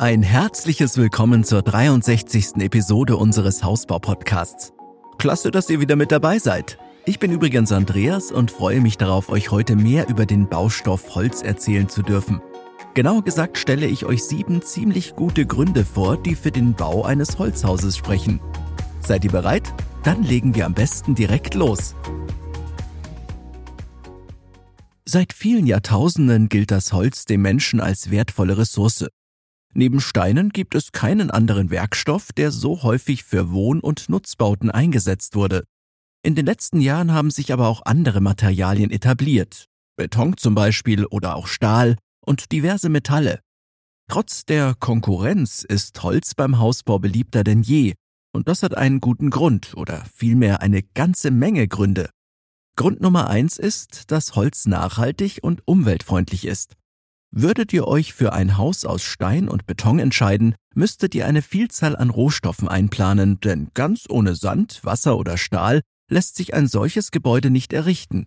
Ein herzliches Willkommen zur 63. Episode unseres Hausbau-Podcasts. Klasse, dass ihr wieder mit dabei seid. Ich bin übrigens Andreas und freue mich darauf, euch heute mehr über den Baustoff Holz erzählen zu dürfen. Genauer gesagt stelle ich euch sieben ziemlich gute Gründe vor, die für den Bau eines Holzhauses sprechen. Seid ihr bereit? Dann legen wir am besten direkt los. Seit vielen Jahrtausenden gilt das Holz dem Menschen als wertvolle Ressource. Neben Steinen gibt es keinen anderen Werkstoff, der so häufig für Wohn- und Nutzbauten eingesetzt wurde. In den letzten Jahren haben sich aber auch andere Materialien etabliert. Beton zum Beispiel oder auch Stahl und diverse Metalle. Trotz der Konkurrenz ist Holz beim Hausbau beliebter denn je. Und das hat einen guten Grund oder vielmehr eine ganze Menge Gründe. Grund Nummer eins ist, dass Holz nachhaltig und umweltfreundlich ist. Würdet ihr euch für ein Haus aus Stein und Beton entscheiden, müsstet ihr eine Vielzahl an Rohstoffen einplanen, denn ganz ohne Sand, Wasser oder Stahl lässt sich ein solches Gebäude nicht errichten.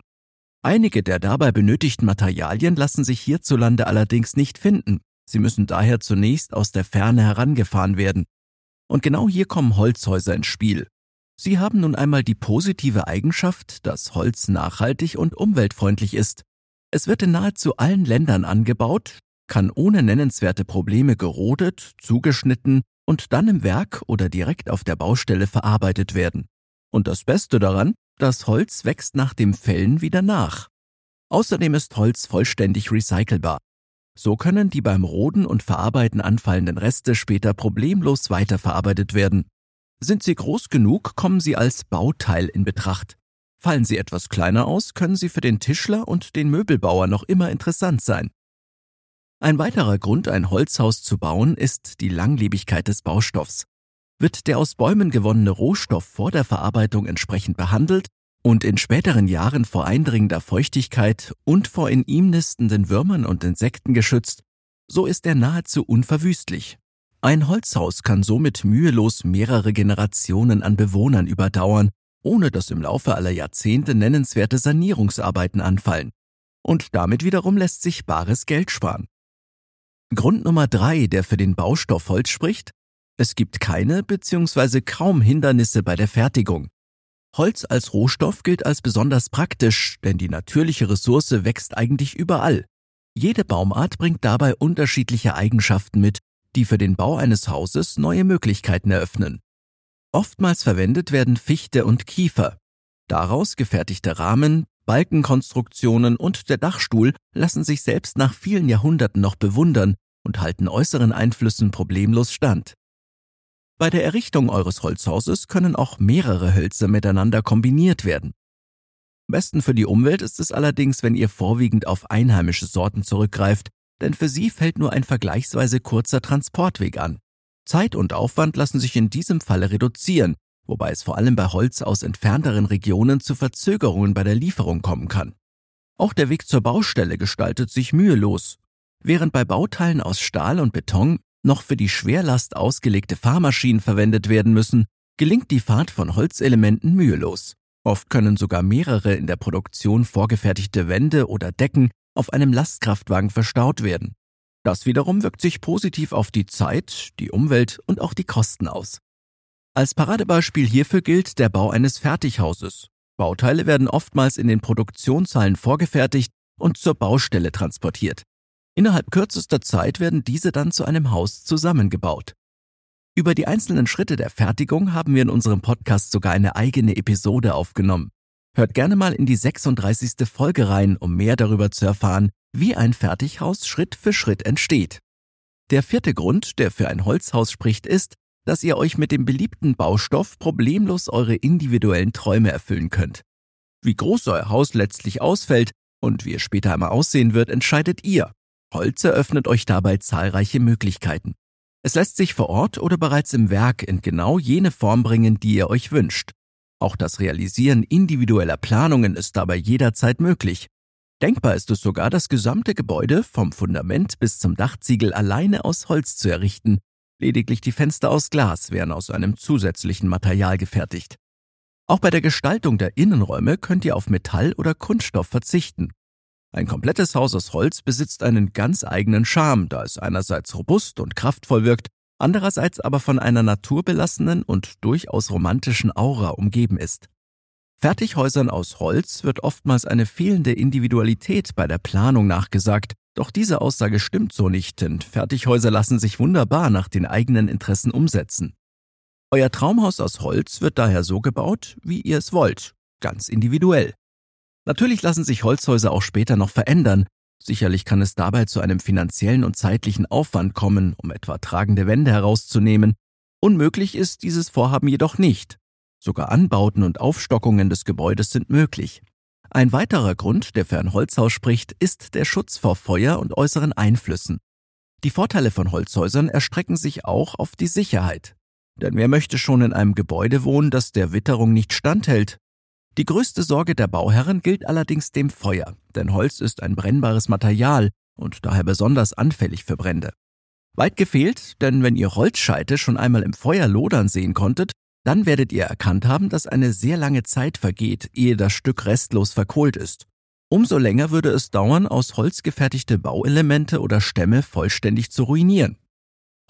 Einige der dabei benötigten Materialien lassen sich hierzulande allerdings nicht finden. Sie müssen daher zunächst aus der Ferne herangefahren werden. Und genau hier kommen Holzhäuser ins Spiel. Sie haben nun einmal die positive Eigenschaft, dass Holz nachhaltig und umweltfreundlich ist. Es wird in nahezu allen Ländern angebaut, kann ohne nennenswerte Probleme gerodet, zugeschnitten und dann im Werk oder direkt auf der Baustelle verarbeitet werden. Und das Beste daran, das Holz wächst nach dem Fällen wieder nach. Außerdem ist Holz vollständig recycelbar. So können die beim Roden und Verarbeiten anfallenden Reste später problemlos weiterverarbeitet werden. Sind sie groß genug, kommen sie als Bauteil in Betracht. Fallen sie etwas kleiner aus, können sie für den Tischler und den Möbelbauer noch immer interessant sein. Ein weiterer Grund, ein Holzhaus zu bauen, ist die Langlebigkeit des Baustoffs. Wird der aus Bäumen gewonnene Rohstoff vor der Verarbeitung entsprechend behandelt und in späteren Jahren vor eindringender Feuchtigkeit und vor in ihm nistenden Würmern und Insekten geschützt, so ist er nahezu unverwüstlich. Ein Holzhaus kann somit mühelos mehrere Generationen an Bewohnern überdauern, ohne dass im Laufe aller Jahrzehnte nennenswerte Sanierungsarbeiten anfallen. Und damit wiederum lässt sich bares Geld sparen. Grund Nummer drei, der für den Baustoff Holz spricht, es gibt keine bzw. kaum Hindernisse bei der Fertigung. Holz als Rohstoff gilt als besonders praktisch, denn die natürliche Ressource wächst eigentlich überall. Jede Baumart bringt dabei unterschiedliche Eigenschaften mit, die für den Bau eines Hauses neue Möglichkeiten eröffnen. Oftmals verwendet werden Fichte und Kiefer. Daraus gefertigte Rahmen, Balkenkonstruktionen und der Dachstuhl lassen sich selbst nach vielen Jahrhunderten noch bewundern und halten äußeren Einflüssen problemlos stand. Bei der Errichtung eures Holzhauses können auch mehrere Hölzer miteinander kombiniert werden. Besten für die Umwelt ist es allerdings, wenn ihr vorwiegend auf einheimische Sorten zurückgreift, denn für sie fällt nur ein vergleichsweise kurzer Transportweg an. Zeit und Aufwand lassen sich in diesem Falle reduzieren, wobei es vor allem bei Holz aus entfernteren Regionen zu Verzögerungen bei der Lieferung kommen kann. Auch der Weg zur Baustelle gestaltet sich mühelos. Während bei Bauteilen aus Stahl und Beton noch für die Schwerlast ausgelegte Fahrmaschinen verwendet werden müssen, gelingt die Fahrt von Holzelementen mühelos. Oft können sogar mehrere in der Produktion vorgefertigte Wände oder Decken auf einem Lastkraftwagen verstaut werden. Das wiederum wirkt sich positiv auf die Zeit, die Umwelt und auch die Kosten aus. Als Paradebeispiel hierfür gilt der Bau eines Fertighauses. Bauteile werden oftmals in den Produktionshallen vorgefertigt und zur Baustelle transportiert. Innerhalb kürzester Zeit werden diese dann zu einem Haus zusammengebaut. Über die einzelnen Schritte der Fertigung haben wir in unserem Podcast sogar eine eigene Episode aufgenommen. Hört gerne mal in die 36. Folge rein, um mehr darüber zu erfahren, wie ein Fertighaus Schritt für Schritt entsteht. Der vierte Grund, der für ein Holzhaus spricht, ist, dass ihr euch mit dem beliebten Baustoff problemlos eure individuellen Träume erfüllen könnt. Wie groß euer Haus letztlich ausfällt und wie es später einmal aussehen wird, entscheidet ihr. Holz eröffnet euch dabei zahlreiche Möglichkeiten. Es lässt sich vor Ort oder bereits im Werk in genau jene Form bringen, die ihr euch wünscht. Auch das Realisieren individueller Planungen ist dabei jederzeit möglich. Denkbar ist es sogar, das gesamte Gebäude vom Fundament bis zum Dachziegel alleine aus Holz zu errichten. Lediglich die Fenster aus Glas wären aus einem zusätzlichen Material gefertigt. Auch bei der Gestaltung der Innenräume könnt ihr auf Metall oder Kunststoff verzichten. Ein komplettes Haus aus Holz besitzt einen ganz eigenen Charme, da es einerseits robust und kraftvoll wirkt, andererseits aber von einer naturbelassenen und durchaus romantischen Aura umgeben ist. Fertighäusern aus Holz wird oftmals eine fehlende Individualität bei der Planung nachgesagt, doch diese Aussage stimmt so nicht, denn Fertighäuser lassen sich wunderbar nach den eigenen Interessen umsetzen. Euer Traumhaus aus Holz wird daher so gebaut, wie ihr es wollt, ganz individuell. Natürlich lassen sich Holzhäuser auch später noch verändern. Sicherlich kann es dabei zu einem finanziellen und zeitlichen Aufwand kommen, um etwa tragende Wände herauszunehmen. Unmöglich ist dieses Vorhaben jedoch nicht. Sogar Anbauten und Aufstockungen des Gebäudes sind möglich. Ein weiterer Grund, der für ein Holzhaus spricht, ist der Schutz vor Feuer und äußeren Einflüssen. Die Vorteile von Holzhäusern erstrecken sich auch auf die Sicherheit. Denn wer möchte schon in einem Gebäude wohnen, das der Witterung nicht standhält die größte Sorge der Bauherren gilt allerdings dem Feuer, denn Holz ist ein brennbares Material und daher besonders anfällig für Brände. Weit gefehlt, denn wenn ihr Holzscheite schon einmal im Feuer lodern sehen konntet, dann werdet ihr erkannt haben, dass eine sehr lange Zeit vergeht, ehe das Stück restlos verkohlt ist. Umso länger würde es dauern, aus Holz gefertigte Bauelemente oder Stämme vollständig zu ruinieren.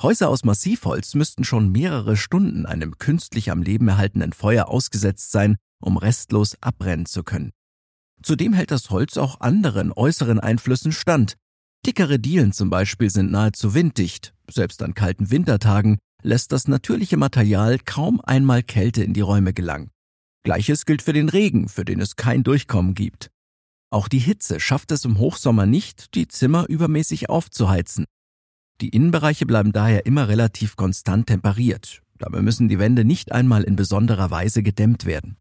Häuser aus Massivholz müssten schon mehrere Stunden einem künstlich am Leben erhaltenen Feuer ausgesetzt sein, um restlos abbrennen zu können. Zudem hält das Holz auch anderen äußeren Einflüssen stand. Dickere Dielen zum Beispiel sind nahezu winddicht. Selbst an kalten Wintertagen lässt das natürliche Material kaum einmal Kälte in die Räume gelangen. Gleiches gilt für den Regen, für den es kein Durchkommen gibt. Auch die Hitze schafft es im Hochsommer nicht, die Zimmer übermäßig aufzuheizen. Die Innenbereiche bleiben daher immer relativ konstant temperiert. Dabei müssen die Wände nicht einmal in besonderer Weise gedämmt werden.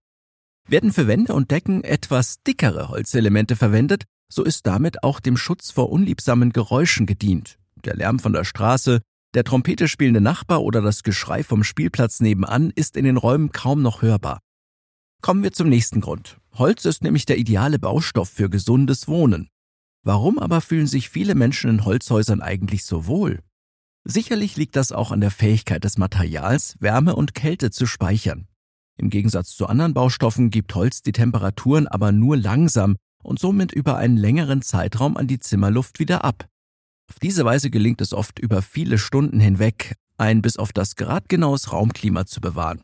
Werden für Wände und Decken etwas dickere Holzelemente verwendet, so ist damit auch dem Schutz vor unliebsamen Geräuschen gedient. Der Lärm von der Straße, der Trompete spielende Nachbar oder das Geschrei vom Spielplatz nebenan ist in den Räumen kaum noch hörbar. Kommen wir zum nächsten Grund. Holz ist nämlich der ideale Baustoff für gesundes Wohnen. Warum aber fühlen sich viele Menschen in Holzhäusern eigentlich so wohl? Sicherlich liegt das auch an der Fähigkeit des Materials, Wärme und Kälte zu speichern. Im Gegensatz zu anderen Baustoffen gibt Holz die Temperaturen aber nur langsam und somit über einen längeren Zeitraum an die Zimmerluft wieder ab. Auf diese Weise gelingt es oft über viele Stunden hinweg, ein bis auf das gradgenaues Raumklima zu bewahren.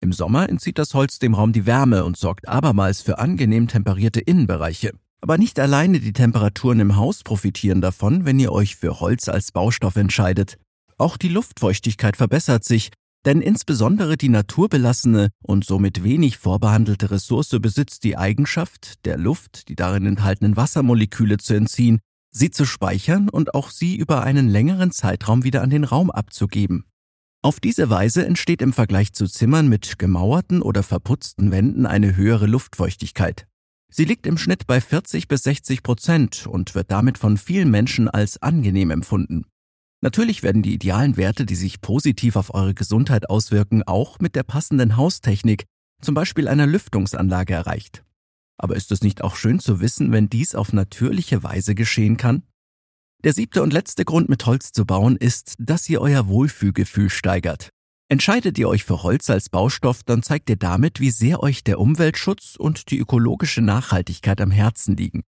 Im Sommer entzieht das Holz dem Raum die Wärme und sorgt abermals für angenehm temperierte Innenbereiche. Aber nicht alleine die Temperaturen im Haus profitieren davon, wenn ihr euch für Holz als Baustoff entscheidet. Auch die Luftfeuchtigkeit verbessert sich, denn insbesondere die naturbelassene und somit wenig vorbehandelte Ressource besitzt die Eigenschaft, der Luft die darin enthaltenen Wassermoleküle zu entziehen, sie zu speichern und auch sie über einen längeren Zeitraum wieder an den Raum abzugeben. Auf diese Weise entsteht im Vergleich zu Zimmern mit gemauerten oder verputzten Wänden eine höhere Luftfeuchtigkeit. Sie liegt im Schnitt bei 40 bis 60 Prozent und wird damit von vielen Menschen als angenehm empfunden. Natürlich werden die idealen Werte, die sich positiv auf eure Gesundheit auswirken, auch mit der passenden Haustechnik, zum Beispiel einer Lüftungsanlage, erreicht. Aber ist es nicht auch schön zu wissen, wenn dies auf natürliche Weise geschehen kann? Der siebte und letzte Grund, mit Holz zu bauen, ist, dass ihr euer Wohlfühlgefühl steigert. Entscheidet ihr euch für Holz als Baustoff, dann zeigt ihr damit, wie sehr euch der Umweltschutz und die ökologische Nachhaltigkeit am Herzen liegen.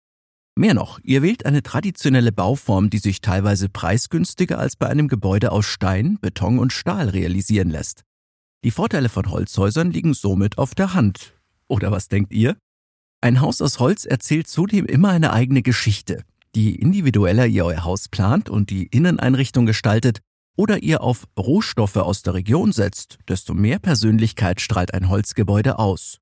Mehr noch, ihr wählt eine traditionelle Bauform, die sich teilweise preisgünstiger als bei einem Gebäude aus Stein, Beton und Stahl realisieren lässt. Die Vorteile von Holzhäusern liegen somit auf der Hand. Oder was denkt ihr? Ein Haus aus Holz erzählt zudem immer eine eigene Geschichte. Je individueller ihr euer Haus plant und die Inneneinrichtung gestaltet oder ihr auf Rohstoffe aus der Region setzt, desto mehr Persönlichkeit strahlt ein Holzgebäude aus.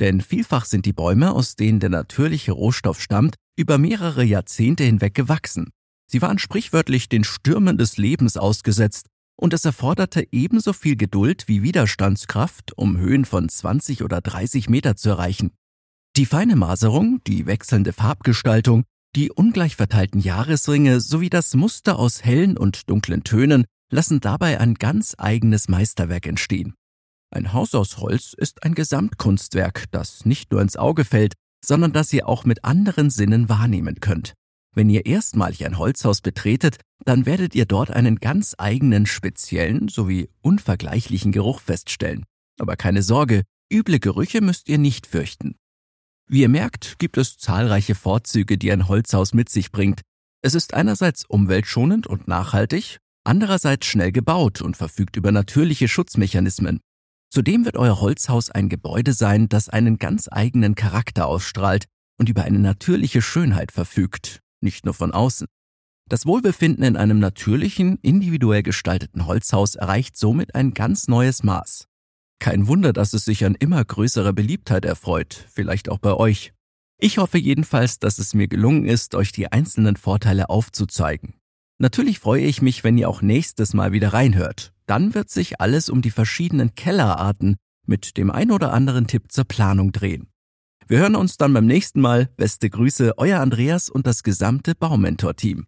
Denn vielfach sind die Bäume, aus denen der natürliche Rohstoff stammt, über mehrere Jahrzehnte hinweg gewachsen. Sie waren sprichwörtlich den Stürmen des Lebens ausgesetzt und es erforderte ebenso viel Geduld wie Widerstandskraft, um Höhen von 20 oder 30 Meter zu erreichen. Die feine Maserung, die wechselnde Farbgestaltung, die ungleich verteilten Jahresringe sowie das Muster aus hellen und dunklen Tönen lassen dabei ein ganz eigenes Meisterwerk entstehen. Ein Haus aus Holz ist ein Gesamtkunstwerk, das nicht nur ins Auge fällt, sondern das ihr auch mit anderen Sinnen wahrnehmen könnt. Wenn ihr erstmalig ein Holzhaus betretet, dann werdet ihr dort einen ganz eigenen, speziellen sowie unvergleichlichen Geruch feststellen. Aber keine Sorge, üble Gerüche müsst ihr nicht fürchten. Wie ihr merkt, gibt es zahlreiche Vorzüge, die ein Holzhaus mit sich bringt. Es ist einerseits umweltschonend und nachhaltig, andererseits schnell gebaut und verfügt über natürliche Schutzmechanismen. Zudem wird euer Holzhaus ein Gebäude sein, das einen ganz eigenen Charakter ausstrahlt und über eine natürliche Schönheit verfügt, nicht nur von außen. Das Wohlbefinden in einem natürlichen, individuell gestalteten Holzhaus erreicht somit ein ganz neues Maß. Kein Wunder, dass es sich an immer größerer Beliebtheit erfreut, vielleicht auch bei euch. Ich hoffe jedenfalls, dass es mir gelungen ist, euch die einzelnen Vorteile aufzuzeigen. Natürlich freue ich mich, wenn ihr auch nächstes Mal wieder reinhört. Dann wird sich alles um die verschiedenen Kellerarten mit dem ein oder anderen Tipp zur Planung drehen. Wir hören uns dann beim nächsten Mal. Beste Grüße, euer Andreas und das gesamte Baumentor-Team.